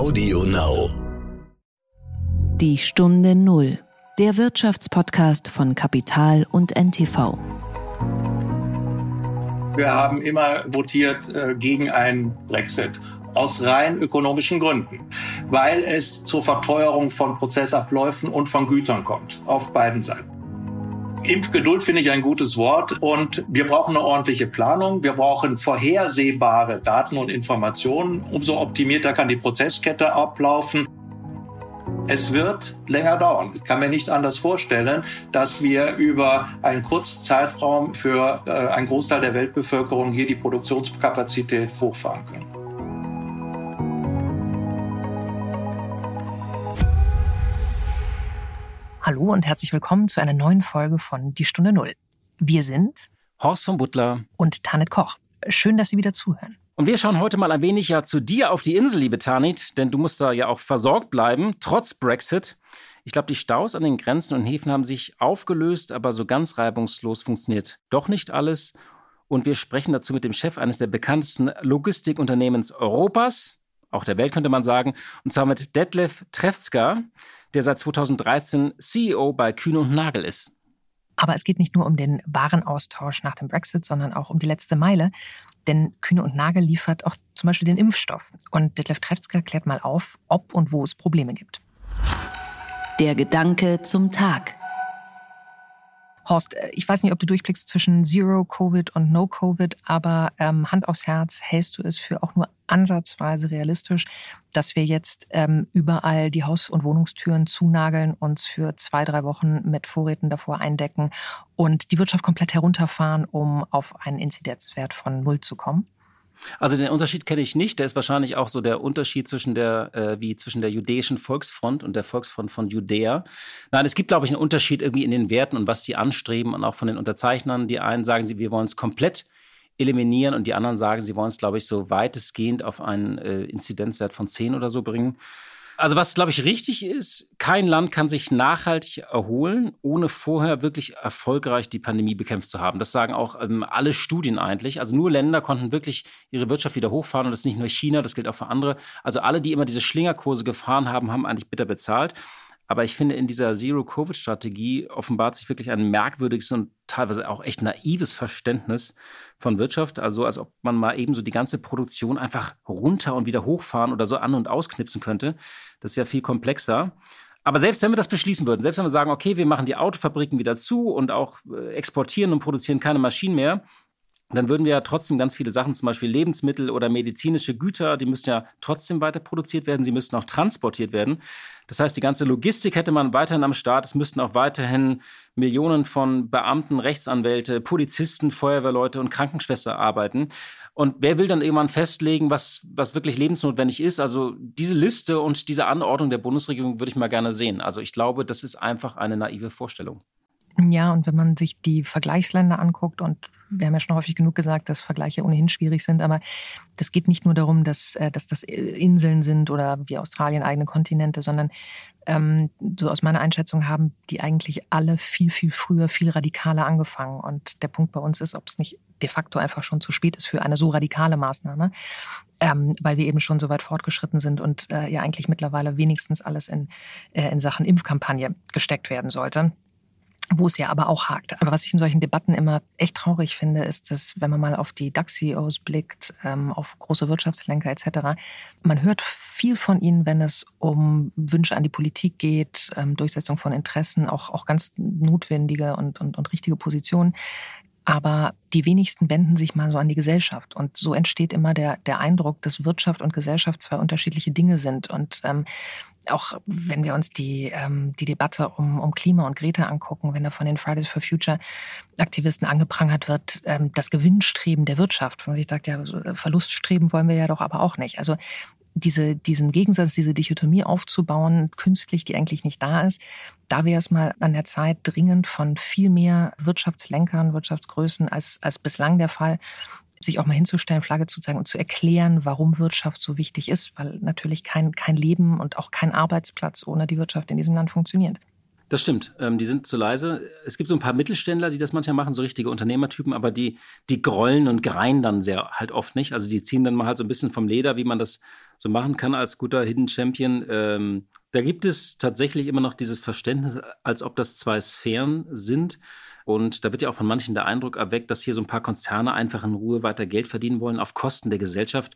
Audio Now. Die Stunde Null, der Wirtschaftspodcast von Kapital und NTV. Wir haben immer votiert äh, gegen einen Brexit aus rein ökonomischen Gründen, weil es zur Verteuerung von Prozessabläufen und von Gütern kommt, auf beiden Seiten. Impfgeduld finde ich ein gutes Wort und wir brauchen eine ordentliche Planung. Wir brauchen vorhersehbare Daten und Informationen. Umso optimierter kann die Prozesskette ablaufen. Es wird länger dauern. Ich kann mir nicht anders vorstellen, dass wir über einen kurzen Zeitraum für äh, einen Großteil der Weltbevölkerung hier die Produktionskapazität hochfahren können. Hallo und herzlich willkommen zu einer neuen Folge von Die Stunde Null. Wir sind Horst von Butler und Tanit Koch. Schön, dass Sie wieder zuhören. Und wir schauen heute mal ein wenig ja zu dir auf die Insel, liebe Tanit, denn du musst da ja auch versorgt bleiben, trotz Brexit. Ich glaube, die Staus an den Grenzen und Häfen haben sich aufgelöst, aber so ganz reibungslos funktioniert doch nicht alles. Und wir sprechen dazu mit dem Chef eines der bekanntesten Logistikunternehmens Europas, auch der Welt könnte man sagen, und zwar mit Detlef Trefzka der seit 2013 CEO bei Kühne und Nagel ist. Aber es geht nicht nur um den Warenaustausch nach dem Brexit, sondern auch um die letzte Meile. Denn Kühne und Nagel liefert auch zum Beispiel den Impfstoff. Und Detlef Trefzka klärt mal auf, ob und wo es Probleme gibt. Der Gedanke zum Tag. Horst, ich weiß nicht, ob du durchblickst zwischen Zero Covid und No Covid, aber ähm, Hand aufs Herz, hältst du es für auch nur ansatzweise realistisch, dass wir jetzt ähm, überall die Haus- und Wohnungstüren zunageln, uns für zwei, drei Wochen mit Vorräten davor eindecken und die Wirtschaft komplett herunterfahren, um auf einen Inzidenzwert von Null zu kommen? Also den Unterschied kenne ich nicht. Der ist wahrscheinlich auch so der Unterschied zwischen der, äh, wie zwischen der jüdischen Volksfront und der Volksfront von Judäa. Nein, es gibt, glaube ich, einen Unterschied irgendwie in den Werten und was die anstreben und auch von den Unterzeichnern. Die einen sagen, sie, wir wollen es komplett eliminieren und die anderen sagen, sie wollen es, glaube ich, so weitestgehend auf einen äh, Inzidenzwert von 10 oder so bringen. Also was, glaube ich, richtig ist, kein Land kann sich nachhaltig erholen, ohne vorher wirklich erfolgreich die Pandemie bekämpft zu haben. Das sagen auch ähm, alle Studien eigentlich. Also nur Länder konnten wirklich ihre Wirtschaft wieder hochfahren und das ist nicht nur China, das gilt auch für andere. Also alle, die immer diese Schlingerkurse gefahren haben, haben eigentlich bitter bezahlt. Aber ich finde, in dieser Zero-Covid-Strategie offenbart sich wirklich ein merkwürdiges und teilweise auch echt naives Verständnis von Wirtschaft. Also als ob man mal eben so die ganze Produktion einfach runter und wieder hochfahren oder so an- und ausknipsen könnte. Das ist ja viel komplexer. Aber selbst wenn wir das beschließen würden, selbst wenn wir sagen, okay, wir machen die Autofabriken wieder zu und auch äh, exportieren und produzieren keine Maschinen mehr, dann würden wir ja trotzdem ganz viele Sachen, zum Beispiel Lebensmittel oder medizinische Güter, die müssten ja trotzdem weiter produziert werden, sie müssten auch transportiert werden. Das heißt, die ganze Logistik hätte man weiterhin am Start. Es müssten auch weiterhin Millionen von Beamten, Rechtsanwälte, Polizisten, Feuerwehrleute und Krankenschwester arbeiten. Und wer will dann irgendwann festlegen, was, was wirklich lebensnotwendig ist? Also diese Liste und diese Anordnung der Bundesregierung würde ich mal gerne sehen. Also ich glaube, das ist einfach eine naive Vorstellung. Ja, und wenn man sich die Vergleichsländer anguckt und wir haben ja schon häufig genug gesagt, dass Vergleiche ohnehin schwierig sind, aber das geht nicht nur darum, dass, äh, dass das Inseln sind oder wie Australien eigene Kontinente, sondern ähm, so aus meiner Einschätzung haben die eigentlich alle viel, viel früher, viel radikaler angefangen. Und der Punkt bei uns ist, ob es nicht de facto einfach schon zu spät ist für eine so radikale Maßnahme, ähm, weil wir eben schon so weit fortgeschritten sind und äh, ja eigentlich mittlerweile wenigstens alles in, äh, in Sachen Impfkampagne gesteckt werden sollte wo es ja aber auch hakt. Aber was ich in solchen Debatten immer echt traurig finde, ist, dass wenn man mal auf die DAX-CEOs blickt, ähm, auf große Wirtschaftslenker etc., man hört viel von ihnen, wenn es um Wünsche an die Politik geht, ähm, Durchsetzung von Interessen, auch, auch ganz notwendige und, und, und richtige Positionen. Aber die wenigsten wenden sich mal so an die Gesellschaft. Und so entsteht immer der, der Eindruck, dass Wirtschaft und Gesellschaft zwei unterschiedliche Dinge sind. Und ähm, auch wenn wir uns die, ähm, die Debatte um, um Klima und Greta angucken, wenn da von den Fridays for Future Aktivisten angeprangert wird, ähm, das Gewinnstreben der Wirtschaft. Und ich sagt, ja, Verluststreben wollen wir ja doch aber auch nicht. Also diese, diesen Gegensatz, diese Dichotomie aufzubauen, künstlich, die eigentlich nicht da ist, da wäre es mal an der Zeit, dringend von viel mehr Wirtschaftslenkern, Wirtschaftsgrößen als, als bislang der Fall, sich auch mal hinzustellen, Flagge zu zeigen und zu erklären, warum Wirtschaft so wichtig ist, weil natürlich kein, kein Leben und auch kein Arbeitsplatz ohne die Wirtschaft in diesem Land funktioniert. Das stimmt. Ähm, die sind zu leise. Es gibt so ein paar Mittelständler, die das manchmal machen, so richtige Unternehmertypen, aber die, die grollen und greien dann sehr halt oft nicht. Also die ziehen dann mal halt so ein bisschen vom Leder, wie man das so machen kann als guter Hidden Champion. Ähm, da gibt es tatsächlich immer noch dieses Verständnis, als ob das zwei Sphären sind. Und da wird ja auch von manchen der Eindruck erweckt, dass hier so ein paar Konzerne einfach in Ruhe weiter Geld verdienen wollen auf Kosten der Gesellschaft.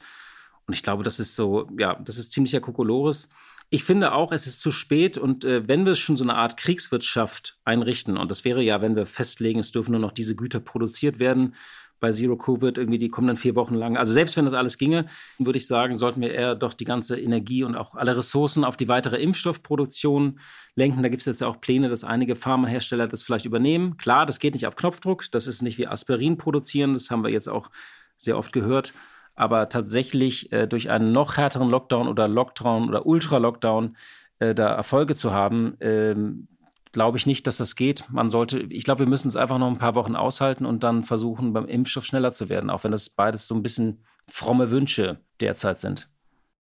Und ich glaube, das ist so, ja, das ist ziemlicher Kokolores. Ich finde auch, es ist zu spät und äh, wenn wir schon so eine Art Kriegswirtschaft einrichten, und das wäre ja, wenn wir festlegen, es dürfen nur noch diese Güter produziert werden, bei Zero Covid irgendwie die kommenden vier Wochen lang. Also selbst wenn das alles ginge, würde ich sagen, sollten wir eher doch die ganze Energie und auch alle Ressourcen auf die weitere Impfstoffproduktion lenken. Da gibt es jetzt ja auch Pläne, dass einige Pharmahersteller das vielleicht übernehmen. Klar, das geht nicht auf Knopfdruck. Das ist nicht wie Aspirin produzieren. Das haben wir jetzt auch sehr oft gehört. Aber tatsächlich äh, durch einen noch härteren Lockdown oder Lockdown oder Ultra-Lockdown äh, da Erfolge zu haben, ähm, glaube ich nicht, dass das geht. Man sollte, ich glaube, wir müssen es einfach noch ein paar Wochen aushalten und dann versuchen, beim Impfstoff schneller zu werden, auch wenn das beides so ein bisschen fromme Wünsche derzeit sind.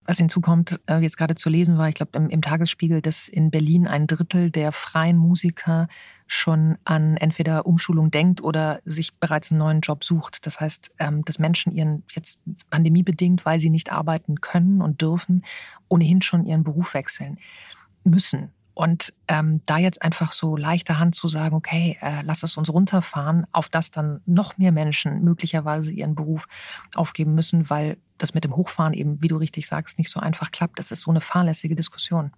Was hinzukommt, äh, jetzt gerade zu lesen war, ich glaube im, im, Tagesspiegel, dass in Berlin ein Drittel der freien Musiker schon an entweder Umschulung denkt oder sich bereits einen neuen Job sucht. Das heißt, ähm, dass Menschen ihren jetzt pandemiebedingt, weil sie nicht arbeiten können und dürfen, ohnehin schon ihren Beruf wechseln müssen. Und ähm, da jetzt einfach so leichter Hand zu sagen, okay, äh, lass es uns runterfahren, auf das dann noch mehr Menschen möglicherweise ihren Beruf aufgeben müssen, weil das mit dem Hochfahren eben, wie du richtig sagst, nicht so einfach klappt. Das ist so eine fahrlässige Diskussion.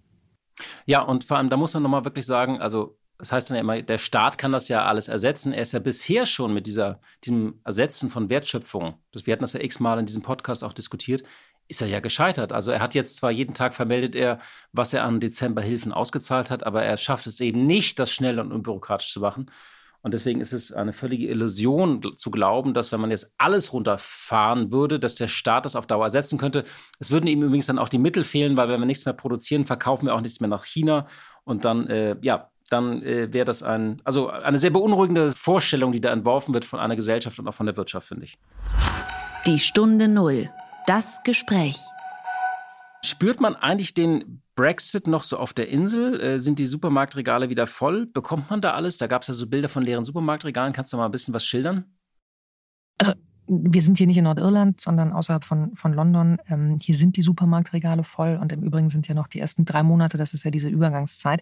Ja, und vor allem, da muss man nochmal wirklich sagen, also das heißt dann ja immer, der Staat kann das ja alles ersetzen. Er ist ja bisher schon mit dieser, diesem Ersetzen von Wertschöpfung, das, wir hatten das ja x-mal in diesem Podcast auch diskutiert, ist er ja gescheitert. Also er hat jetzt zwar jeden Tag vermeldet er, was er an Dezemberhilfen ausgezahlt hat, aber er schafft es eben nicht, das schnell und unbürokratisch zu machen. Und deswegen ist es eine völlige Illusion zu glauben, dass wenn man jetzt alles runterfahren würde, dass der Staat das auf Dauer ersetzen könnte. Es würden ihm übrigens dann auch die Mittel fehlen, weil wenn wir nichts mehr produzieren, verkaufen wir auch nichts mehr nach China. Und dann, äh, ja, dann äh, wäre das ein, also eine sehr beunruhigende Vorstellung, die da entworfen wird von einer Gesellschaft und auch von der Wirtschaft, finde ich. Die Stunde Null. Das Gespräch. Spürt man eigentlich den Brexit noch so auf der Insel? Äh, sind die Supermarktregale wieder voll? Bekommt man da alles? Da gab es ja so Bilder von leeren Supermarktregalen. Kannst du mal ein bisschen was schildern? Also wir sind hier nicht in Nordirland, sondern außerhalb von, von London. Ähm, hier sind die Supermarktregale voll und im Übrigen sind ja noch die ersten drei Monate, das ist ja diese Übergangszeit.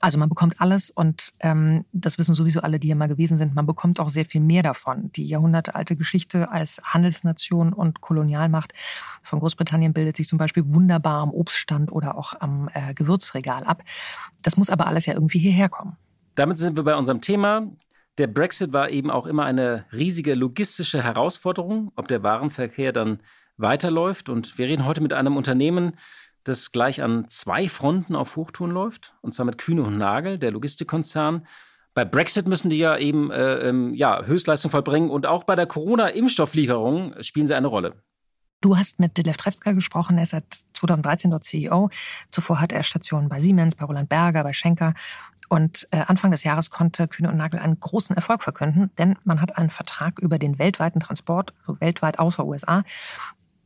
Also man bekommt alles und ähm, das wissen sowieso alle, die hier mal gewesen sind. Man bekommt auch sehr viel mehr davon. Die jahrhundertealte Geschichte als Handelsnation und Kolonialmacht von Großbritannien bildet sich zum Beispiel wunderbar am Obststand oder auch am äh, Gewürzregal ab. Das muss aber alles ja irgendwie hierher kommen. Damit sind wir bei unserem Thema. Der Brexit war eben auch immer eine riesige logistische Herausforderung, ob der Warenverkehr dann weiterläuft. Und wir reden heute mit einem Unternehmen, das gleich an zwei Fronten auf Hochtouren läuft, und zwar mit Kühne und Nagel, der Logistikkonzern. Bei Brexit müssen die ja eben äh, ähm, ja, Höchstleistung vollbringen und auch bei der Corona-Impfstofflieferung spielen sie eine Rolle. Du hast mit Detlef Trefska gesprochen, er ist seit 2013 dort CEO. Zuvor hatte er Stationen bei Siemens, bei Roland Berger, bei Schenker und äh, Anfang des Jahres konnte Kühne und Nagel einen großen Erfolg verkünden, denn man hat einen Vertrag über den weltweiten Transport, also weltweit außer USA,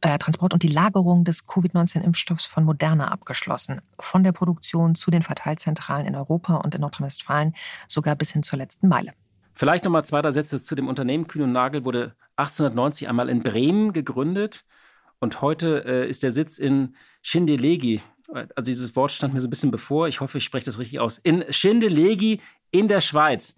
äh, Transport und die Lagerung des Covid-19-Impfstoffs von Moderna abgeschlossen. Von der Produktion zu den Verteilzentralen in Europa und in Nordrhein-Westfalen, sogar bis hin zur letzten Meile. Vielleicht noch mal zwei, drei Sätze zu dem Unternehmen. Kühne und Nagel wurde 1890 einmal in Bremen gegründet und heute äh, ist der Sitz in Schindellegi also dieses Wort stand mir so ein bisschen bevor, ich hoffe, ich spreche das richtig aus, in Schindellegi in der Schweiz.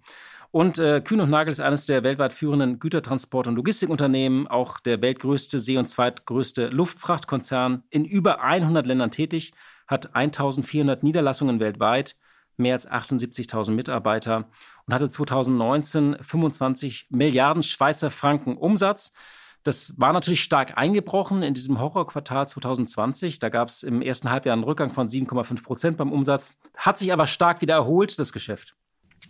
Und äh, Kühn und Nagel ist eines der weltweit führenden Gütertransport- und Logistikunternehmen, auch der weltgrößte See- und zweitgrößte Luftfrachtkonzern, in über 100 Ländern tätig, hat 1400 Niederlassungen weltweit, mehr als 78.000 Mitarbeiter und hatte 2019 25 Milliarden Schweizer Franken Umsatz. Das war natürlich stark eingebrochen in diesem Horrorquartal 2020. Da gab es im ersten Halbjahr einen Rückgang von 7,5 Prozent beim Umsatz. Hat sich aber stark wieder erholt, das Geschäft.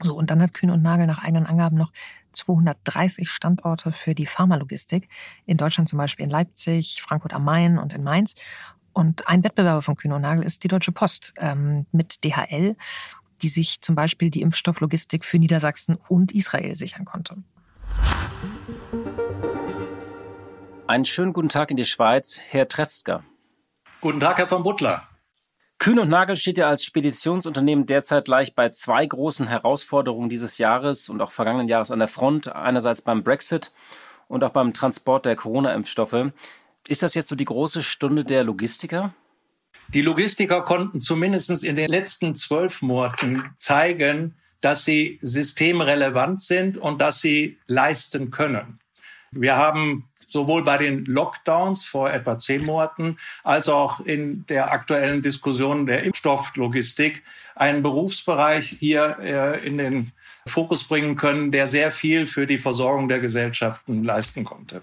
So, und dann hat Kühn und Nagel nach eigenen Angaben noch 230 Standorte für die Pharmalogistik. In Deutschland zum Beispiel in Leipzig, Frankfurt am Main und in Mainz. Und ein Wettbewerber von Kühn und Nagel ist die Deutsche Post ähm, mit DHL, die sich zum Beispiel die Impfstofflogistik für Niedersachsen und Israel sichern konnte. Einen schönen guten Tag in die Schweiz, Herr Trefsker. Guten Tag, Herr von Butler. Kühn und Nagel steht ja als Speditionsunternehmen derzeit gleich bei zwei großen Herausforderungen dieses Jahres und auch vergangenen Jahres an der Front. Einerseits beim Brexit und auch beim Transport der Corona-Impfstoffe. Ist das jetzt so die große Stunde der Logistiker? Die Logistiker konnten zumindest in den letzten zwölf Monaten zeigen, dass sie systemrelevant sind und dass sie leisten können. Wir haben sowohl bei den Lockdowns vor etwa zehn Monaten als auch in der aktuellen Diskussion der Impfstofflogistik einen Berufsbereich hier äh, in den Fokus bringen können, der sehr viel für die Versorgung der Gesellschaften leisten konnte.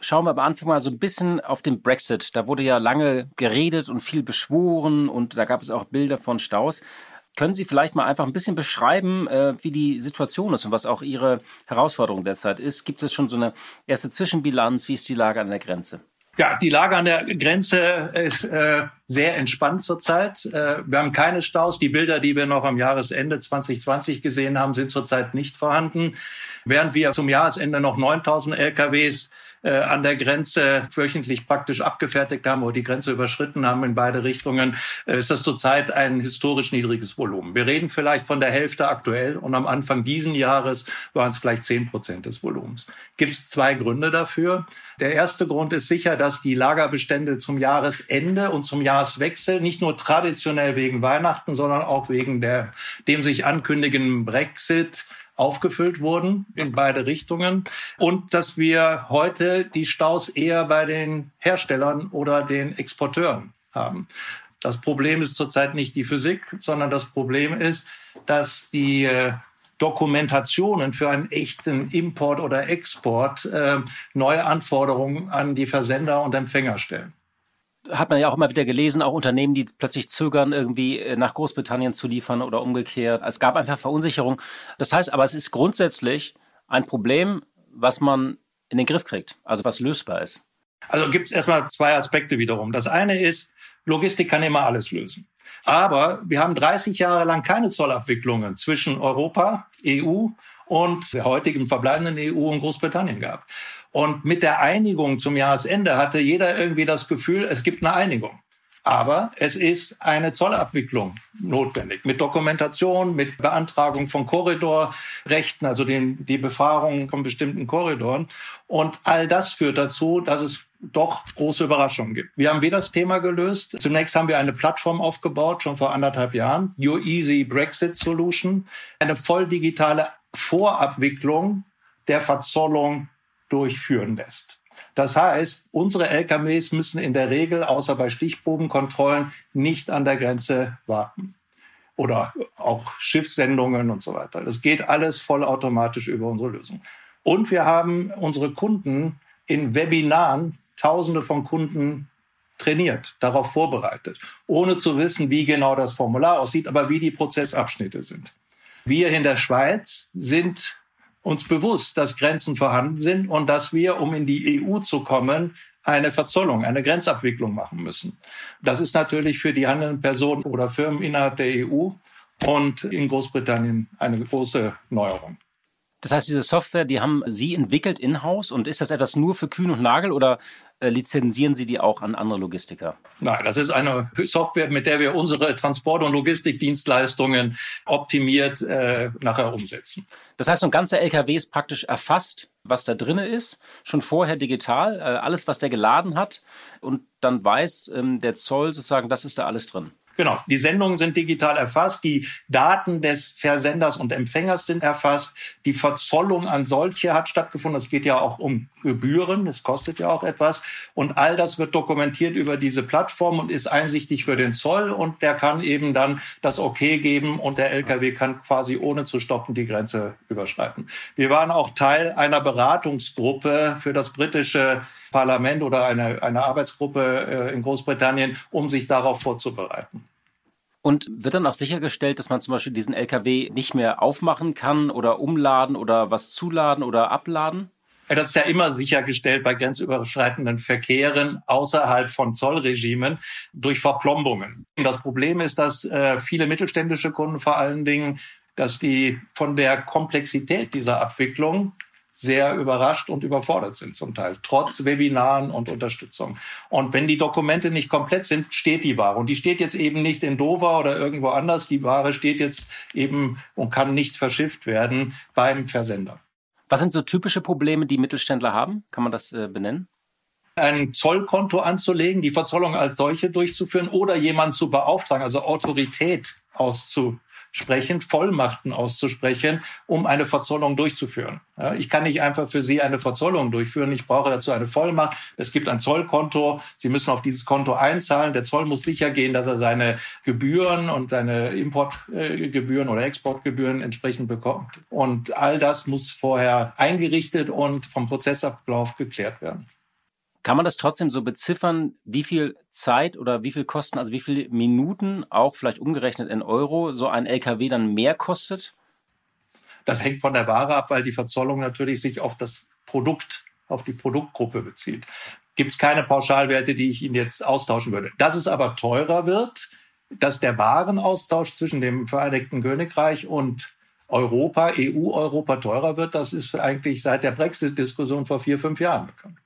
Schauen wir am Anfang mal so ein bisschen auf den Brexit. Da wurde ja lange geredet und viel beschworen und da gab es auch Bilder von Staus. Können Sie vielleicht mal einfach ein bisschen beschreiben, äh, wie die Situation ist und was auch Ihre Herausforderung derzeit ist? Gibt es schon so eine erste Zwischenbilanz? Wie ist die Lage an der Grenze? Ja, die Lage an der Grenze ist äh, sehr entspannt zurzeit. Äh, wir haben keine Staus. Die Bilder, die wir noch am Jahresende 2020 gesehen haben, sind zurzeit nicht vorhanden. Während wir zum Jahresende noch 9000 LKWs äh, an der Grenze wöchentlich praktisch abgefertigt haben oder die Grenze überschritten haben in beide Richtungen, äh, ist das zurzeit ein historisch niedriges Volumen. Wir reden vielleicht von der Hälfte aktuell und am Anfang diesen Jahres waren es vielleicht zehn Prozent des Volumens. Gibt es zwei Gründe dafür. Der erste Grund ist sicher, dass die Lagerbestände zum Jahresende und zum Jahreswechsel nicht nur traditionell wegen Weihnachten, sondern auch wegen der, dem sich ankündigenden Brexit aufgefüllt wurden in beide Richtungen und dass wir heute die Staus eher bei den Herstellern oder den Exporteuren haben. Das Problem ist zurzeit nicht die Physik, sondern das Problem ist, dass die äh, Dokumentationen für einen echten Import oder Export äh, neue Anforderungen an die Versender und Empfänger stellen hat man ja auch immer wieder gelesen, auch Unternehmen, die plötzlich zögern, irgendwie äh, nach Großbritannien zu liefern oder umgekehrt. Es gab einfach Verunsicherung. Das heißt aber, es ist grundsätzlich ein Problem, was man in den Griff kriegt, also was lösbar ist. Also gibt es erstmal zwei Aspekte wiederum. Das eine ist, Logistik kann immer alles lösen. Aber wir haben 30 Jahre lang keine Zollabwicklungen zwischen Europa, EU und der heutigen verbleibenden EU und Großbritannien gehabt. Und mit der Einigung zum Jahresende hatte jeder irgendwie das Gefühl, es gibt eine Einigung. Aber es ist eine Zollabwicklung notwendig mit Dokumentation, mit Beantragung von Korridorrechten, also den, die Befahrung von bestimmten Korridoren. Und all das führt dazu, dass es doch große Überraschungen gibt. Wir haben wieder das Thema gelöst. Zunächst haben wir eine Plattform aufgebaut, schon vor anderthalb Jahren, Your Easy Brexit Solution, eine voll digitale Vorabwicklung der Verzollung durchführen lässt. Das heißt, unsere LKWs müssen in der Regel, außer bei Stichprobenkontrollen, nicht an der Grenze warten. Oder auch Schiffssendungen und so weiter. Das geht alles vollautomatisch über unsere Lösung. Und wir haben unsere Kunden in Webinaren, Tausende von Kunden trainiert, darauf vorbereitet, ohne zu wissen, wie genau das Formular aussieht, aber wie die Prozessabschnitte sind. Wir in der Schweiz sind uns bewusst, dass Grenzen vorhanden sind und dass wir, um in die EU zu kommen, eine Verzollung, eine Grenzabwicklung machen müssen. Das ist natürlich für die handelnden Personen oder Firmen innerhalb der EU und in Großbritannien eine große Neuerung. Das heißt, diese Software, die haben Sie entwickelt in-house und ist das etwas nur für Kühn und Nagel oder lizenzieren Sie die auch an andere Logistiker? Nein, das ist eine Software, mit der wir unsere Transport- und Logistikdienstleistungen optimiert äh, nachher umsetzen. Das heißt, so ein ganzer LKW ist praktisch erfasst, was da drin ist, schon vorher digital, äh, alles, was der geladen hat und dann weiß ähm, der Zoll sozusagen, das ist da alles drin. Genau, die Sendungen sind digital erfasst, die Daten des Versenders und Empfängers sind erfasst, die Verzollung an solche hat stattgefunden. Es geht ja auch um Gebühren, das kostet ja auch etwas. Und all das wird dokumentiert über diese Plattform und ist einsichtig für den Zoll und der kann eben dann das Okay geben und der LKW kann quasi ohne zu stoppen die Grenze überschreiten. Wir waren auch Teil einer Beratungsgruppe für das britische Parlament oder eine, eine Arbeitsgruppe äh, in Großbritannien, um sich darauf vorzubereiten. Und wird dann auch sichergestellt, dass man zum Beispiel diesen LKW nicht mehr aufmachen kann oder umladen oder was zuladen oder abladen? Das ist ja immer sichergestellt bei grenzüberschreitenden Verkehren außerhalb von Zollregimen durch Verplombungen. Das Problem ist, dass äh, viele mittelständische Kunden vor allen Dingen, dass die von der Komplexität dieser Abwicklung sehr überrascht und überfordert sind zum Teil, trotz Webinaren und Unterstützung. Und wenn die Dokumente nicht komplett sind, steht die Ware. Und die steht jetzt eben nicht in Dover oder irgendwo anders. Die Ware steht jetzt eben und kann nicht verschifft werden beim Versender. Was sind so typische Probleme, die Mittelständler haben? Kann man das äh, benennen? ein Zollkonto anzulegen, die Verzollung als solche durchzuführen oder jemanden zu beauftragen, also Autorität auszu sprechen, Vollmachten auszusprechen, um eine Verzollung durchzuführen. Ja, ich kann nicht einfach für Sie eine Verzollung durchführen. Ich brauche dazu eine Vollmacht. Es gibt ein Zollkonto. Sie müssen auf dieses Konto einzahlen. Der Zoll muss sicher gehen, dass er seine Gebühren und seine Importgebühren oder Exportgebühren entsprechend bekommt. Und all das muss vorher eingerichtet und vom Prozessablauf geklärt werden. Kann man das trotzdem so beziffern, wie viel Zeit oder wie viel Kosten, also wie viele Minuten, auch vielleicht umgerechnet in Euro, so ein LKW dann mehr kostet? Das hängt von der Ware ab, weil die Verzollung natürlich sich auf das Produkt, auf die Produktgruppe bezieht. Gibt es keine Pauschalwerte, die ich Ihnen jetzt austauschen würde. Dass es aber teurer wird, dass der Warenaustausch zwischen dem Vereinigten Königreich und Europa, EU-Europa teurer wird, das ist eigentlich seit der Brexit-Diskussion vor vier, fünf Jahren bekannt.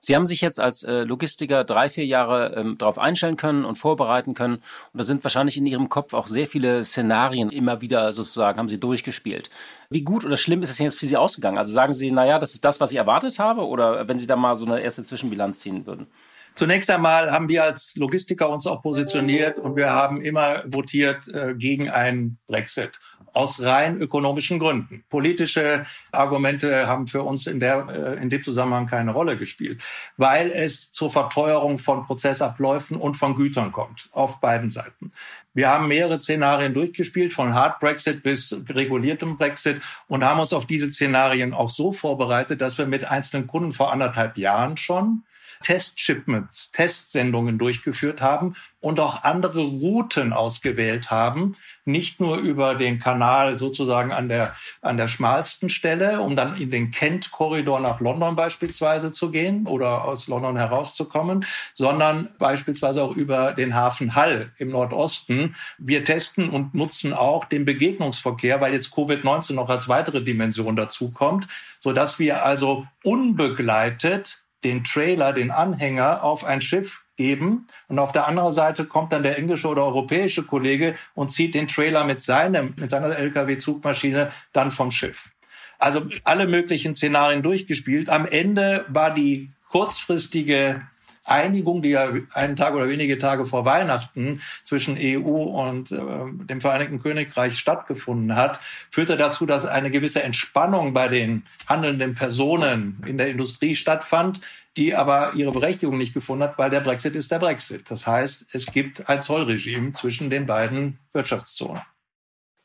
Sie haben sich jetzt als äh, Logistiker drei, vier Jahre ähm, darauf einstellen können und vorbereiten können. Und da sind wahrscheinlich in Ihrem Kopf auch sehr viele Szenarien immer wieder sozusagen, haben Sie durchgespielt. Wie gut oder schlimm ist es jetzt für Sie ausgegangen? Also sagen Sie, naja, das ist das, was ich erwartet habe? Oder wenn Sie da mal so eine erste Zwischenbilanz ziehen würden? Zunächst einmal haben wir als Logistiker uns auch positioniert und wir haben immer votiert äh, gegen einen Brexit aus rein ökonomischen Gründen. Politische Argumente haben für uns in, der, äh, in dem Zusammenhang keine Rolle gespielt, weil es zur Verteuerung von Prozessabläufen und von Gütern kommt, auf beiden Seiten. Wir haben mehrere Szenarien durchgespielt, von Hard Brexit bis reguliertem Brexit und haben uns auf diese Szenarien auch so vorbereitet, dass wir mit einzelnen Kunden vor anderthalb Jahren schon Testshipments, Testsendungen durchgeführt haben und auch andere Routen ausgewählt haben, nicht nur über den Kanal sozusagen an der, an der schmalsten Stelle, um dann in den Kent-Korridor nach London beispielsweise zu gehen oder aus London herauszukommen, sondern beispielsweise auch über den Hafen Hall im Nordosten. Wir testen und nutzen auch den Begegnungsverkehr, weil jetzt Covid-19 noch als weitere Dimension dazukommt, sodass wir also unbegleitet den Trailer, den Anhänger auf ein Schiff geben und auf der anderen Seite kommt dann der englische oder europäische Kollege und zieht den Trailer mit seinem mit seiner LKW-Zugmaschine dann vom Schiff. Also alle möglichen Szenarien durchgespielt. Am Ende war die kurzfristige Einigung, die ja einen Tag oder wenige Tage vor Weihnachten zwischen EU und äh, dem Vereinigten Königreich stattgefunden hat, führte dazu, dass eine gewisse Entspannung bei den handelnden Personen in der Industrie stattfand, die aber ihre Berechtigung nicht gefunden hat, weil der Brexit ist der Brexit. Das heißt, es gibt ein Zollregime zwischen den beiden Wirtschaftszonen.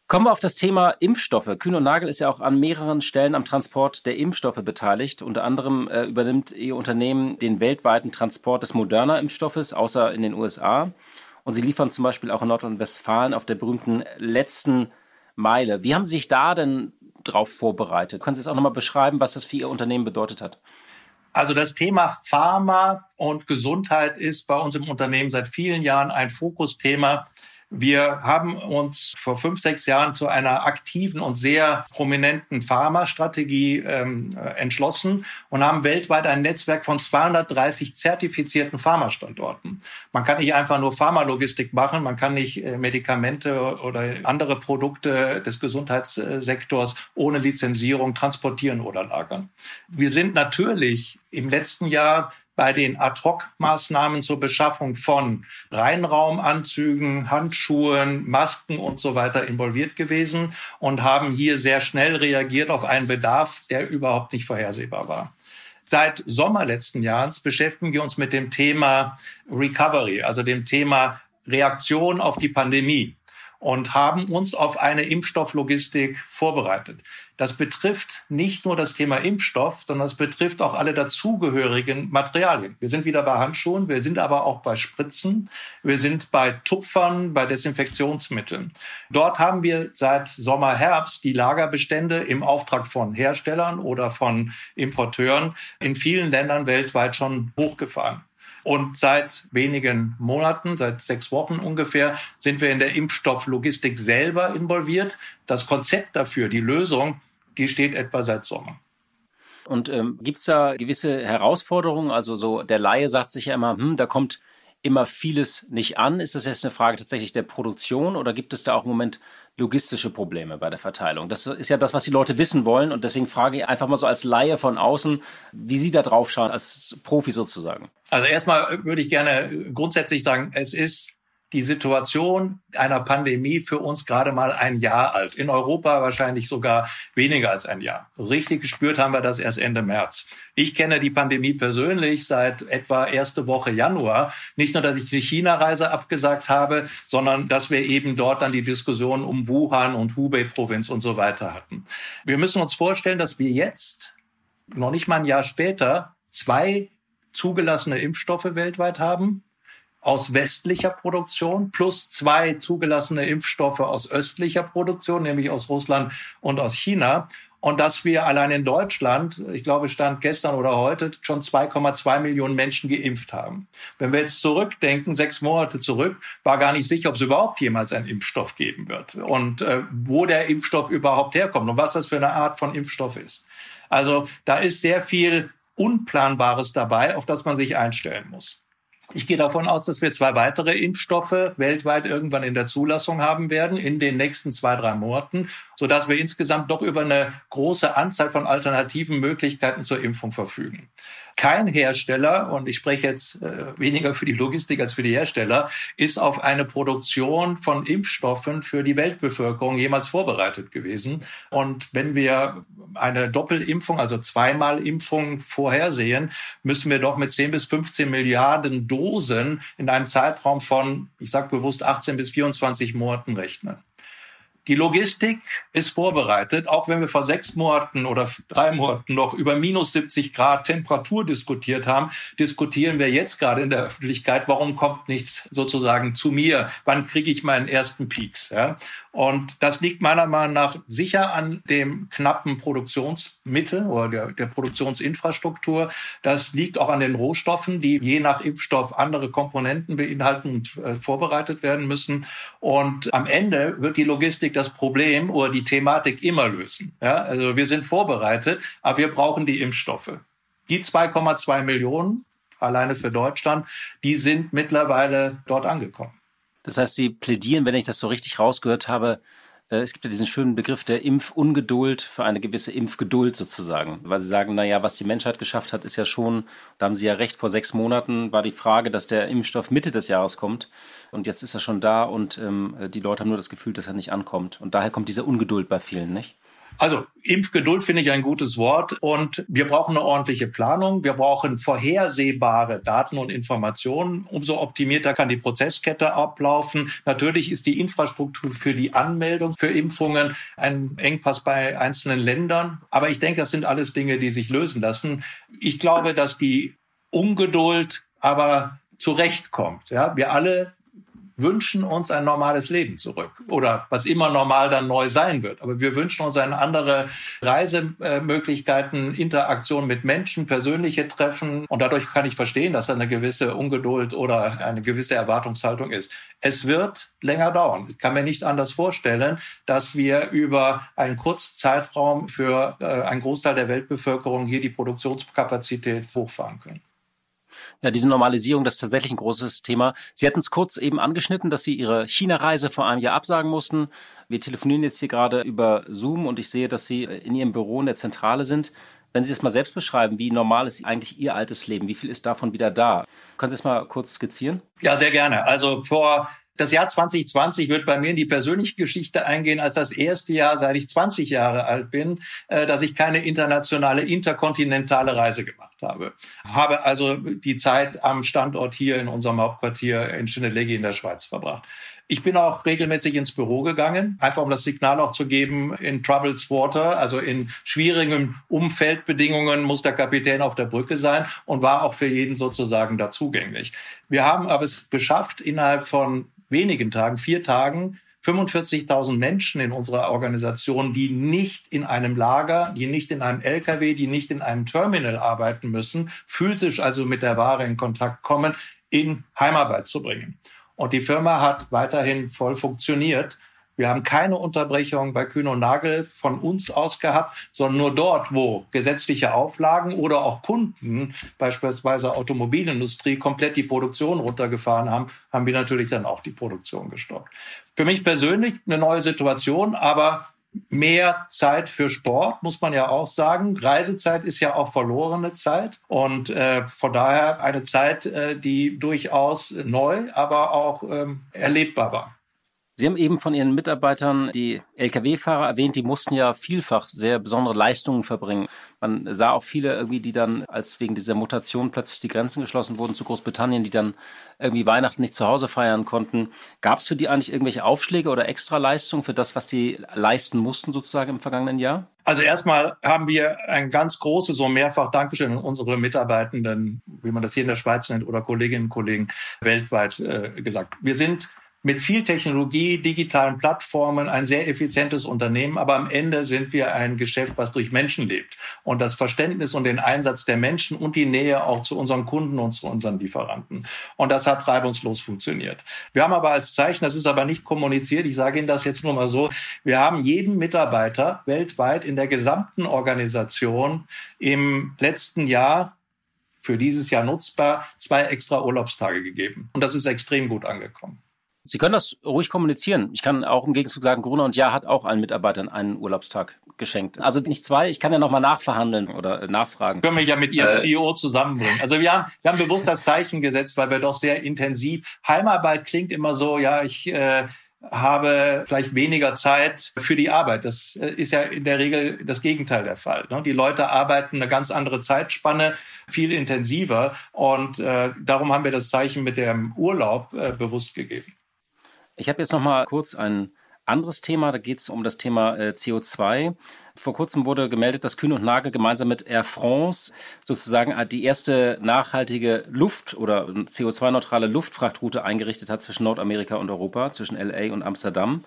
Kommen wir auf das Thema Impfstoffe. Kühn und Nagel ist ja auch an mehreren Stellen am Transport der Impfstoffe beteiligt. Unter anderem äh, übernimmt Ihr Unternehmen den weltweiten Transport des Moderna-Impfstoffes, außer in den USA. Und Sie liefern zum Beispiel auch in Nordrhein-Westfalen auf der berühmten letzten Meile. Wie haben Sie sich da denn drauf vorbereitet? Können Sie es auch nochmal beschreiben, was das für Ihr Unternehmen bedeutet hat? Also das Thema Pharma und Gesundheit ist bei uns im Unternehmen seit vielen Jahren ein Fokusthema. Wir haben uns vor fünf, sechs Jahren zu einer aktiven und sehr prominenten Pharmastrategie ähm, entschlossen und haben weltweit ein Netzwerk von 230 zertifizierten Pharmastandorten. Man kann nicht einfach nur Pharmalogistik machen, man kann nicht äh, Medikamente oder andere Produkte des Gesundheitssektors ohne Lizenzierung transportieren oder lagern. Wir sind natürlich im letzten Jahr bei den Ad-Hoc-Maßnahmen zur Beschaffung von Reinraumanzügen, Handschuhen, Masken und so weiter involviert gewesen und haben hier sehr schnell reagiert auf einen Bedarf, der überhaupt nicht vorhersehbar war. Seit Sommer letzten Jahres beschäftigen wir uns mit dem Thema Recovery, also dem Thema Reaktion auf die Pandemie und haben uns auf eine Impfstofflogistik vorbereitet. Das betrifft nicht nur das Thema Impfstoff, sondern es betrifft auch alle dazugehörigen Materialien. Wir sind wieder bei Handschuhen, wir sind aber auch bei Spritzen, wir sind bei Tupfern, bei Desinfektionsmitteln. Dort haben wir seit Sommer, Herbst die Lagerbestände im Auftrag von Herstellern oder von Importeuren in vielen Ländern weltweit schon hochgefahren. Und seit wenigen Monaten, seit sechs Wochen ungefähr, sind wir in der Impfstofflogistik selber involviert. Das Konzept dafür, die Lösung, die steht etwa seit Sommer. Und ähm, gibt es da gewisse Herausforderungen? Also so der Laie sagt sich ja immer, hm, da kommt immer vieles nicht an? Ist das jetzt eine Frage tatsächlich der Produktion oder gibt es da auch im Moment logistische Probleme bei der Verteilung? Das ist ja das, was die Leute wissen wollen und deswegen frage ich einfach mal so als Laie von außen, wie Sie da drauf schauen, als Profi sozusagen. Also erstmal würde ich gerne grundsätzlich sagen, es ist die Situation einer Pandemie für uns gerade mal ein Jahr alt. In Europa wahrscheinlich sogar weniger als ein Jahr. Richtig gespürt haben wir das erst Ende März. Ich kenne die Pandemie persönlich seit etwa erste Woche Januar. Nicht nur, dass ich die China-Reise abgesagt habe, sondern dass wir eben dort dann die Diskussion um Wuhan und Hubei-Provinz und so weiter hatten. Wir müssen uns vorstellen, dass wir jetzt, noch nicht mal ein Jahr später, zwei zugelassene Impfstoffe weltweit haben aus westlicher Produktion plus zwei zugelassene Impfstoffe aus östlicher Produktion, nämlich aus Russland und aus China. Und dass wir allein in Deutschland, ich glaube, stand gestern oder heute, schon 2,2 Millionen Menschen geimpft haben. Wenn wir jetzt zurückdenken, sechs Monate zurück, war gar nicht sicher, ob es überhaupt jemals einen Impfstoff geben wird und äh, wo der Impfstoff überhaupt herkommt und was das für eine Art von Impfstoff ist. Also da ist sehr viel Unplanbares dabei, auf das man sich einstellen muss. Ich gehe davon aus, dass wir zwei weitere Impfstoffe weltweit irgendwann in der Zulassung haben werden in den nächsten zwei, drei Monaten, sodass wir insgesamt doch über eine große Anzahl von alternativen Möglichkeiten zur Impfung verfügen kein Hersteller, und ich spreche jetzt äh, weniger für die Logistik als für die Hersteller, ist auf eine Produktion von Impfstoffen für die Weltbevölkerung jemals vorbereitet gewesen. Und wenn wir eine Doppelimpfung, also zweimal Impfung vorhersehen, müssen wir doch mit 10 bis 15 Milliarden Dosen in einem Zeitraum von, ich sage bewusst 18 bis 24 Monaten rechnen. Die Logistik ist vorbereitet, auch wenn wir vor sechs Monaten oder drei Monaten noch über minus 70 Grad Temperatur diskutiert haben, diskutieren wir jetzt gerade in der Öffentlichkeit, warum kommt nichts sozusagen zu mir? Wann kriege ich meinen ersten Peaks? Ja? Und das liegt meiner Meinung nach sicher an dem knappen Produktionsmittel oder der, der Produktionsinfrastruktur. Das liegt auch an den Rohstoffen, die je nach Impfstoff andere Komponenten beinhalten und äh, vorbereitet werden müssen. Und am Ende wird die Logistik das Problem oder die Thematik immer lösen. Ja, also wir sind vorbereitet, aber wir brauchen die Impfstoffe. Die 2,2 Millionen alleine für Deutschland, die sind mittlerweile dort angekommen. Das heißt, Sie plädieren, wenn ich das so richtig rausgehört habe, äh, es gibt ja diesen schönen Begriff der Impfungeduld für eine gewisse Impfgeduld sozusagen, weil Sie sagen, naja, was die Menschheit geschafft hat, ist ja schon, da haben Sie ja recht, vor sechs Monaten war die Frage, dass der Impfstoff Mitte des Jahres kommt und jetzt ist er schon da und ähm, die Leute haben nur das Gefühl, dass er nicht ankommt und daher kommt diese Ungeduld bei vielen, nicht? Also Impfgeduld finde ich ein gutes Wort und wir brauchen eine ordentliche Planung. Wir brauchen vorhersehbare Daten und Informationen. Umso optimierter kann die Prozesskette ablaufen. Natürlich ist die Infrastruktur für die Anmeldung für Impfungen ein Engpass bei einzelnen Ländern. Aber ich denke, das sind alles Dinge, die sich lösen lassen. Ich glaube, dass die Ungeduld aber zurechtkommt. Ja, wir alle wünschen uns ein normales Leben zurück oder was immer normal dann neu sein wird. Aber wir wünschen uns eine andere Reisemöglichkeiten, Interaktion mit Menschen, persönliche Treffen. Und dadurch kann ich verstehen, dass da eine gewisse Ungeduld oder eine gewisse Erwartungshaltung ist. Es wird länger dauern. Ich kann mir nicht anders vorstellen, dass wir über einen kurzen Zeitraum für äh, einen Großteil der Weltbevölkerung hier die Produktionskapazität hochfahren können. Ja, diese Normalisierung, das ist tatsächlich ein großes Thema. Sie hatten es kurz eben angeschnitten, dass Sie Ihre China-Reise vor einem Jahr absagen mussten. Wir telefonieren jetzt hier gerade über Zoom und ich sehe, dass Sie in Ihrem Büro in der Zentrale sind. Wenn Sie es mal selbst beschreiben, wie normal ist eigentlich Ihr altes Leben? Wie viel ist davon wieder da? Können Sie es mal kurz skizzieren? Ja, sehr gerne. Also vor das Jahr 2020 wird bei mir in die persönliche Geschichte eingehen als das erste Jahr, seit ich 20 Jahre alt bin, äh, dass ich keine internationale, interkontinentale Reise gemacht habe. Habe also die Zeit am Standort hier in unserem Hauptquartier in Schöneleggi in der Schweiz verbracht. Ich bin auch regelmäßig ins Büro gegangen, einfach um das Signal auch zu geben, in Troubled Water, also in schwierigen Umfeldbedingungen muss der Kapitän auf der Brücke sein und war auch für jeden sozusagen da zugänglich. Wir haben aber es geschafft, innerhalb von wenigen Tagen, vier Tagen, 45.000 Menschen in unserer Organisation, die nicht in einem Lager, die nicht in einem LKW, die nicht in einem Terminal arbeiten müssen, physisch also mit der Ware in Kontakt kommen, in Heimarbeit zu bringen. Und die Firma hat weiterhin voll funktioniert. Wir haben keine Unterbrechung bei Kühn und Nagel von uns aus gehabt, sondern nur dort, wo gesetzliche Auflagen oder auch Kunden, beispielsweise Automobilindustrie, komplett die Produktion runtergefahren haben, haben wir natürlich dann auch die Produktion gestoppt. Für mich persönlich eine neue Situation, aber mehr Zeit für Sport, muss man ja auch sagen. Reisezeit ist ja auch verlorene Zeit und äh, von daher eine Zeit, äh, die durchaus neu, aber auch ähm, erlebbar war. Sie haben eben von Ihren Mitarbeitern die Lkw-Fahrer erwähnt, die mussten ja vielfach sehr besondere Leistungen verbringen. Man sah auch viele irgendwie, die dann, als wegen dieser Mutation plötzlich die Grenzen geschlossen wurden zu Großbritannien, die dann irgendwie Weihnachten nicht zu Hause feiern konnten. Gab es für die eigentlich irgendwelche Aufschläge oder Extraleistungen für das, was die leisten mussten sozusagen im vergangenen Jahr? Also erstmal haben wir ein ganz großes, so mehrfach Dankeschön an unsere Mitarbeitenden, wie man das hier in der Schweiz nennt, oder Kolleginnen und Kollegen weltweit äh, gesagt. Wir sind mit viel Technologie, digitalen Plattformen ein sehr effizientes Unternehmen, aber am Ende sind wir ein Geschäft, was durch Menschen lebt. Und das Verständnis und den Einsatz der Menschen und die Nähe auch zu unseren Kunden und zu unseren Lieferanten. Und das hat reibungslos funktioniert. Wir haben aber als Zeichen, das ist aber nicht kommuniziert, ich sage Ihnen das jetzt nur mal so, wir haben jeden Mitarbeiter weltweit in der gesamten Organisation im letzten Jahr für dieses Jahr nutzbar zwei extra Urlaubstage gegeben. Und das ist extrem gut angekommen. Sie können das ruhig kommunizieren. Ich kann auch im Gegenzug sagen, Gruner und Ja hat auch allen Mitarbeitern einen Urlaubstag geschenkt. Also nicht zwei, ich kann ja nochmal nachverhandeln oder nachfragen. Können wir ja mit Ihrem äh, CEO zusammenbringen. Also wir haben, wir haben bewusst das Zeichen gesetzt, weil wir doch sehr intensiv, Heimarbeit klingt immer so, ja, ich äh, habe vielleicht weniger Zeit für die Arbeit. Das äh, ist ja in der Regel das Gegenteil der Fall. Ne? Die Leute arbeiten eine ganz andere Zeitspanne, viel intensiver. Und äh, darum haben wir das Zeichen mit dem Urlaub äh, bewusst gegeben. Ich habe jetzt noch mal kurz ein anderes Thema. Da geht es um das Thema äh, CO2. Vor kurzem wurde gemeldet, dass Kühn und Nagel gemeinsam mit Air France sozusagen die erste nachhaltige Luft- oder CO2-neutrale Luftfrachtroute eingerichtet hat zwischen Nordamerika und Europa, zwischen LA und Amsterdam.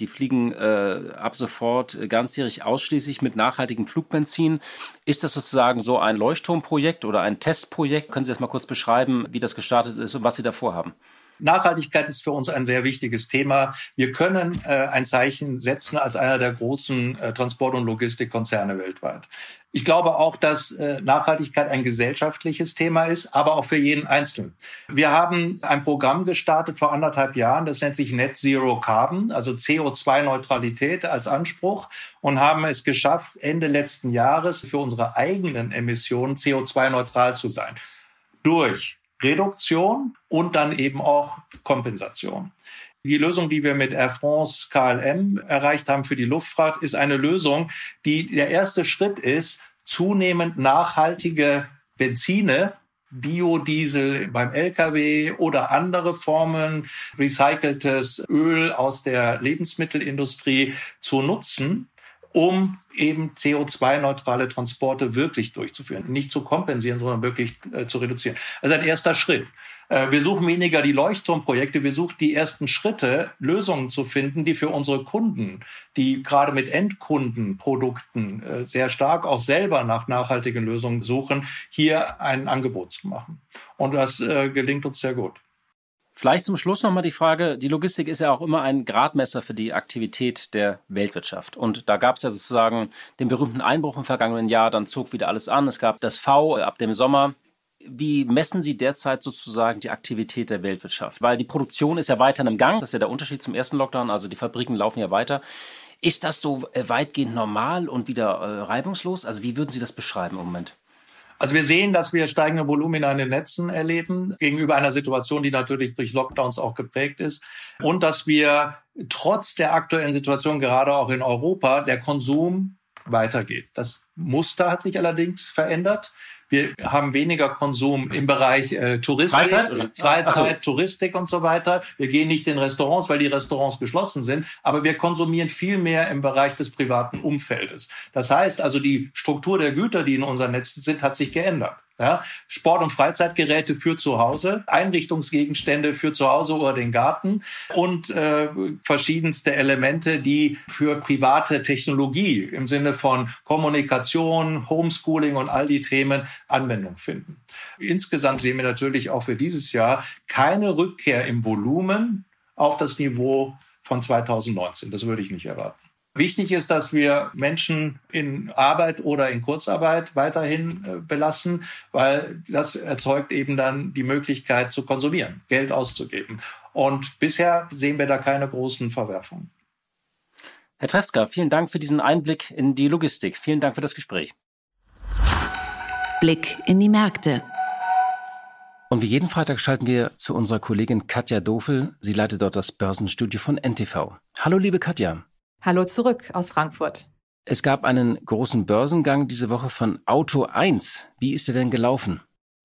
Die fliegen äh, ab sofort ganzjährig ausschließlich mit nachhaltigem Flugbenzin. Ist das sozusagen so ein Leuchtturmprojekt oder ein Testprojekt? Können Sie das mal kurz beschreiben, wie das gestartet ist und was Sie davor haben? Nachhaltigkeit ist für uns ein sehr wichtiges Thema. Wir können äh, ein Zeichen setzen als einer der großen äh, Transport- und Logistikkonzerne weltweit. Ich glaube auch, dass äh, Nachhaltigkeit ein gesellschaftliches Thema ist, aber auch für jeden Einzelnen. Wir haben ein Programm gestartet vor anderthalb Jahren, das nennt sich Net Zero Carbon, also CO2-Neutralität als Anspruch und haben es geschafft, Ende letzten Jahres für unsere eigenen Emissionen CO2-neutral zu sein. Durch Reduktion und dann eben auch Kompensation. Die Lösung, die wir mit Air France KLM erreicht haben für die Luftfahrt, ist eine Lösung, die der erste Schritt ist, zunehmend nachhaltige Benzine Biodiesel beim Lkw oder andere Formen recyceltes Öl aus der Lebensmittelindustrie zu nutzen, um eben CO2-neutrale Transporte wirklich durchzuführen. Nicht zu kompensieren, sondern wirklich äh, zu reduzieren. Also ein erster Schritt. Äh, wir suchen weniger die Leuchtturmprojekte, wir suchen die ersten Schritte, Lösungen zu finden, die für unsere Kunden, die gerade mit Endkundenprodukten äh, sehr stark auch selber nach nachhaltigen Lösungen suchen, hier ein Angebot zu machen. Und das äh, gelingt uns sehr gut. Vielleicht zum Schluss nochmal die Frage, die Logistik ist ja auch immer ein Gradmesser für die Aktivität der Weltwirtschaft. Und da gab es ja sozusagen den berühmten Einbruch im vergangenen Jahr, dann zog wieder alles an. Es gab das V ab dem Sommer. Wie messen Sie derzeit sozusagen die Aktivität der Weltwirtschaft? Weil die Produktion ist ja weiter im Gang. Das ist ja der Unterschied zum ersten Lockdown. Also die Fabriken laufen ja weiter. Ist das so äh, weitgehend normal und wieder äh, reibungslos? Also wie würden Sie das beschreiben im Moment? Also wir sehen, dass wir steigende Volumina in den Netzen erleben, gegenüber einer Situation, die natürlich durch Lockdowns auch geprägt ist. Und dass wir trotz der aktuellen Situation, gerade auch in Europa, der Konsum weitergeht. Das Muster hat sich allerdings verändert. Wir haben weniger Konsum im Bereich äh, Touristik, Freizeit, Freizeit so. Touristik und so weiter. Wir gehen nicht in Restaurants, weil die Restaurants geschlossen sind, aber wir konsumieren viel mehr im Bereich des privaten Umfeldes. Das heißt also, die Struktur der Güter, die in unseren Netzen sind, hat sich geändert. Ja, Sport- und Freizeitgeräte für zu Hause, Einrichtungsgegenstände für zu Hause oder den Garten und äh, verschiedenste Elemente, die für private Technologie im Sinne von Kommunikation, Homeschooling und all die Themen Anwendung finden. Insgesamt sehen wir natürlich auch für dieses Jahr keine Rückkehr im Volumen auf das Niveau von 2019. Das würde ich nicht erwarten. Wichtig ist, dass wir Menschen in Arbeit oder in Kurzarbeit weiterhin äh, belassen, weil das erzeugt eben dann die Möglichkeit zu konsumieren, Geld auszugeben. Und bisher sehen wir da keine großen Verwerfungen. Herr Treska, vielen Dank für diesen Einblick in die Logistik. Vielen Dank für das Gespräch. Blick in die Märkte. Und wie jeden Freitag schalten wir zu unserer Kollegin Katja Dofel. Sie leitet dort das Börsenstudio von NTV. Hallo, liebe Katja. Hallo zurück aus Frankfurt. Es gab einen großen Börsengang diese Woche von Auto 1. Wie ist er denn gelaufen?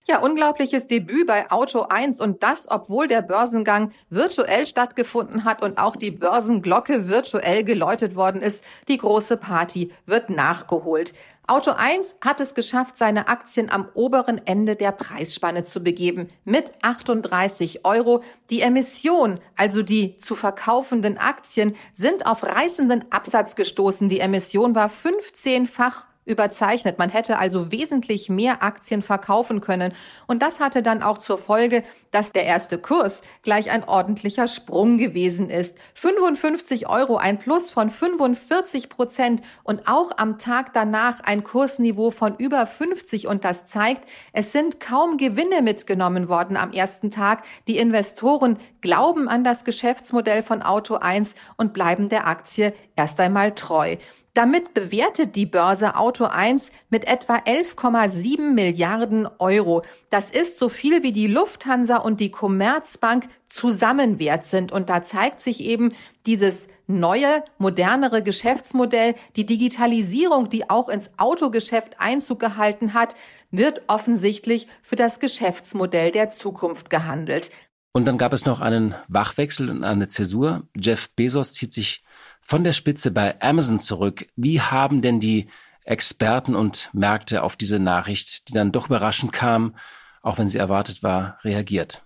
Ja, unglaubliches Debüt bei Auto 1 und das, obwohl der Börsengang virtuell stattgefunden hat und auch die Börsenglocke virtuell geläutet worden ist. Die große Party wird nachgeholt. Auto 1 hat es geschafft, seine Aktien am oberen Ende der Preisspanne zu begeben mit 38 Euro. Die Emission, also die zu verkaufenden Aktien, sind auf reißenden Absatz gestoßen. Die Emission war 15-fach überzeichnet. Man hätte also wesentlich mehr Aktien verkaufen können. Und das hatte dann auch zur Folge, dass der erste Kurs gleich ein ordentlicher Sprung gewesen ist. 55 Euro, ein Plus von 45 Prozent und auch am Tag danach ein Kursniveau von über 50. Und das zeigt, es sind kaum Gewinne mitgenommen worden am ersten Tag. Die Investoren glauben an das Geschäftsmodell von Auto 1 und bleiben der Aktie erst einmal treu. Damit bewertet die Börse Auto 1 mit etwa 11,7 Milliarden Euro. Das ist so viel wie die Lufthansa und die Commerzbank zusammen wert sind. Und da zeigt sich eben dieses neue, modernere Geschäftsmodell, die Digitalisierung, die auch ins Autogeschäft Einzug gehalten hat, wird offensichtlich für das Geschäftsmodell der Zukunft gehandelt. Und dann gab es noch einen Wachwechsel und eine Zäsur. Jeff Bezos zieht sich von der Spitze bei Amazon zurück. Wie haben denn die Experten und Märkte auf diese Nachricht, die dann doch überraschend kam, auch wenn sie erwartet war, reagiert?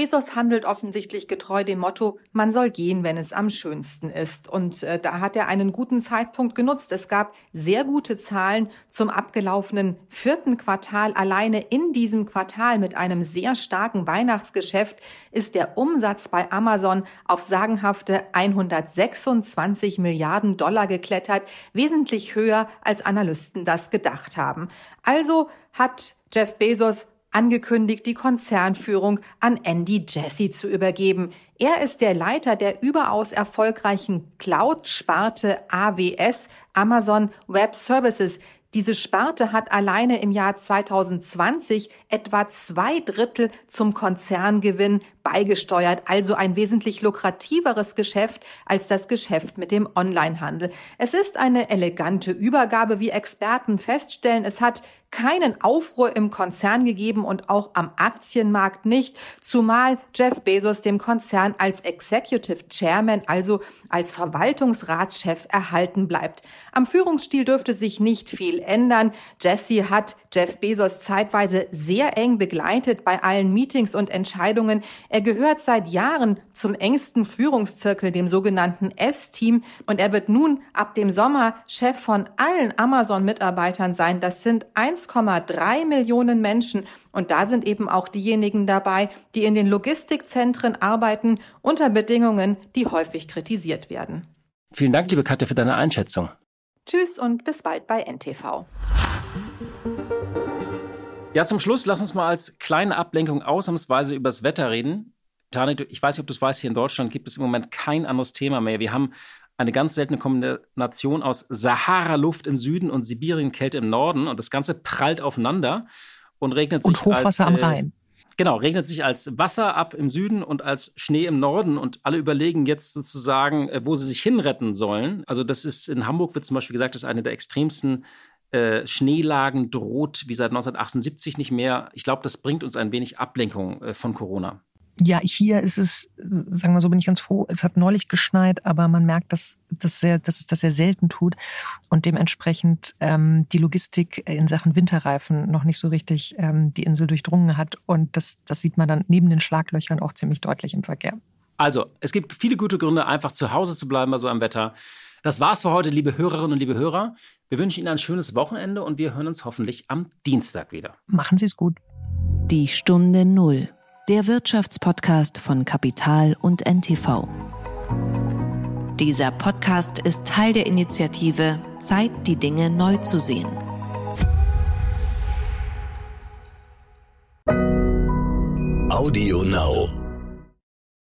Bezos handelt offensichtlich getreu dem Motto, man soll gehen, wenn es am schönsten ist. Und äh, da hat er einen guten Zeitpunkt genutzt. Es gab sehr gute Zahlen zum abgelaufenen vierten Quartal. Alleine in diesem Quartal mit einem sehr starken Weihnachtsgeschäft ist der Umsatz bei Amazon auf sagenhafte 126 Milliarden Dollar geklettert, wesentlich höher als Analysten das gedacht haben. Also hat Jeff Bezos angekündigt, die Konzernführung an Andy Jassy zu übergeben. Er ist der Leiter der überaus erfolgreichen Cloud-Sparte AWS, Amazon Web Services. Diese Sparte hat alleine im Jahr 2020 etwa zwei Drittel zum Konzerngewinn beigesteuert, also ein wesentlich lukrativeres Geschäft als das Geschäft mit dem Onlinehandel. Es ist eine elegante Übergabe, wie Experten feststellen. Es hat keinen Aufruhr im Konzern gegeben und auch am Aktienmarkt nicht, zumal Jeff Bezos dem Konzern als Executive Chairman, also als Verwaltungsratschef erhalten bleibt. Am Führungsstil dürfte sich nicht viel ändern. Jesse hat Jeff Bezos zeitweise sehr eng begleitet bei allen Meetings und Entscheidungen. Er gehört seit Jahren zum engsten Führungszirkel, dem sogenannten S-Team, und er wird nun ab dem Sommer Chef von allen Amazon-Mitarbeitern sein. Das sind 1,3 Millionen Menschen und da sind eben auch diejenigen dabei, die in den Logistikzentren arbeiten unter Bedingungen, die häufig kritisiert werden. Vielen Dank, liebe Katja, für deine Einschätzung. Tschüss und bis bald bei NTV. Ja, zum Schluss lass uns mal als kleine Ablenkung ausnahmsweise übers Wetter reden. Tani, ich weiß nicht, ob du es weißt, hier in Deutschland gibt es im Moment kein anderes Thema mehr. Wir haben eine ganz seltene Kombination aus Sahara-Luft im Süden und Sibirien-Kälte im Norden und das Ganze prallt aufeinander und regnet und sich Hochwasser als, am Rhein. Genau, regnet sich als Wasser ab im Süden und als Schnee im Norden und alle überlegen jetzt sozusagen, äh, wo sie sich hinretten sollen. Also das ist in Hamburg wird zum Beispiel gesagt, das ist eine der extremsten äh, Schneelagen droht wie seit 1978 nicht mehr. Ich glaube, das bringt uns ein wenig Ablenkung äh, von Corona. Ja, hier ist es, sagen wir so, bin ich ganz froh. Es hat neulich geschneit, aber man merkt, dass, dass, sehr, dass es das sehr selten tut und dementsprechend ähm, die Logistik in Sachen Winterreifen noch nicht so richtig ähm, die Insel durchdrungen hat. Und das, das sieht man dann neben den Schlaglöchern auch ziemlich deutlich im Verkehr. Also, es gibt viele gute Gründe, einfach zu Hause zu bleiben bei so einem Wetter. Das war's für heute, liebe Hörerinnen und liebe Hörer. Wir wünschen Ihnen ein schönes Wochenende und wir hören uns hoffentlich am Dienstag wieder. Machen Sie es gut. Die Stunde Null der Wirtschaftspodcast von Kapital und NTV. Dieser Podcast ist Teil der Initiative Zeit, die Dinge neu zu sehen. Audio Now.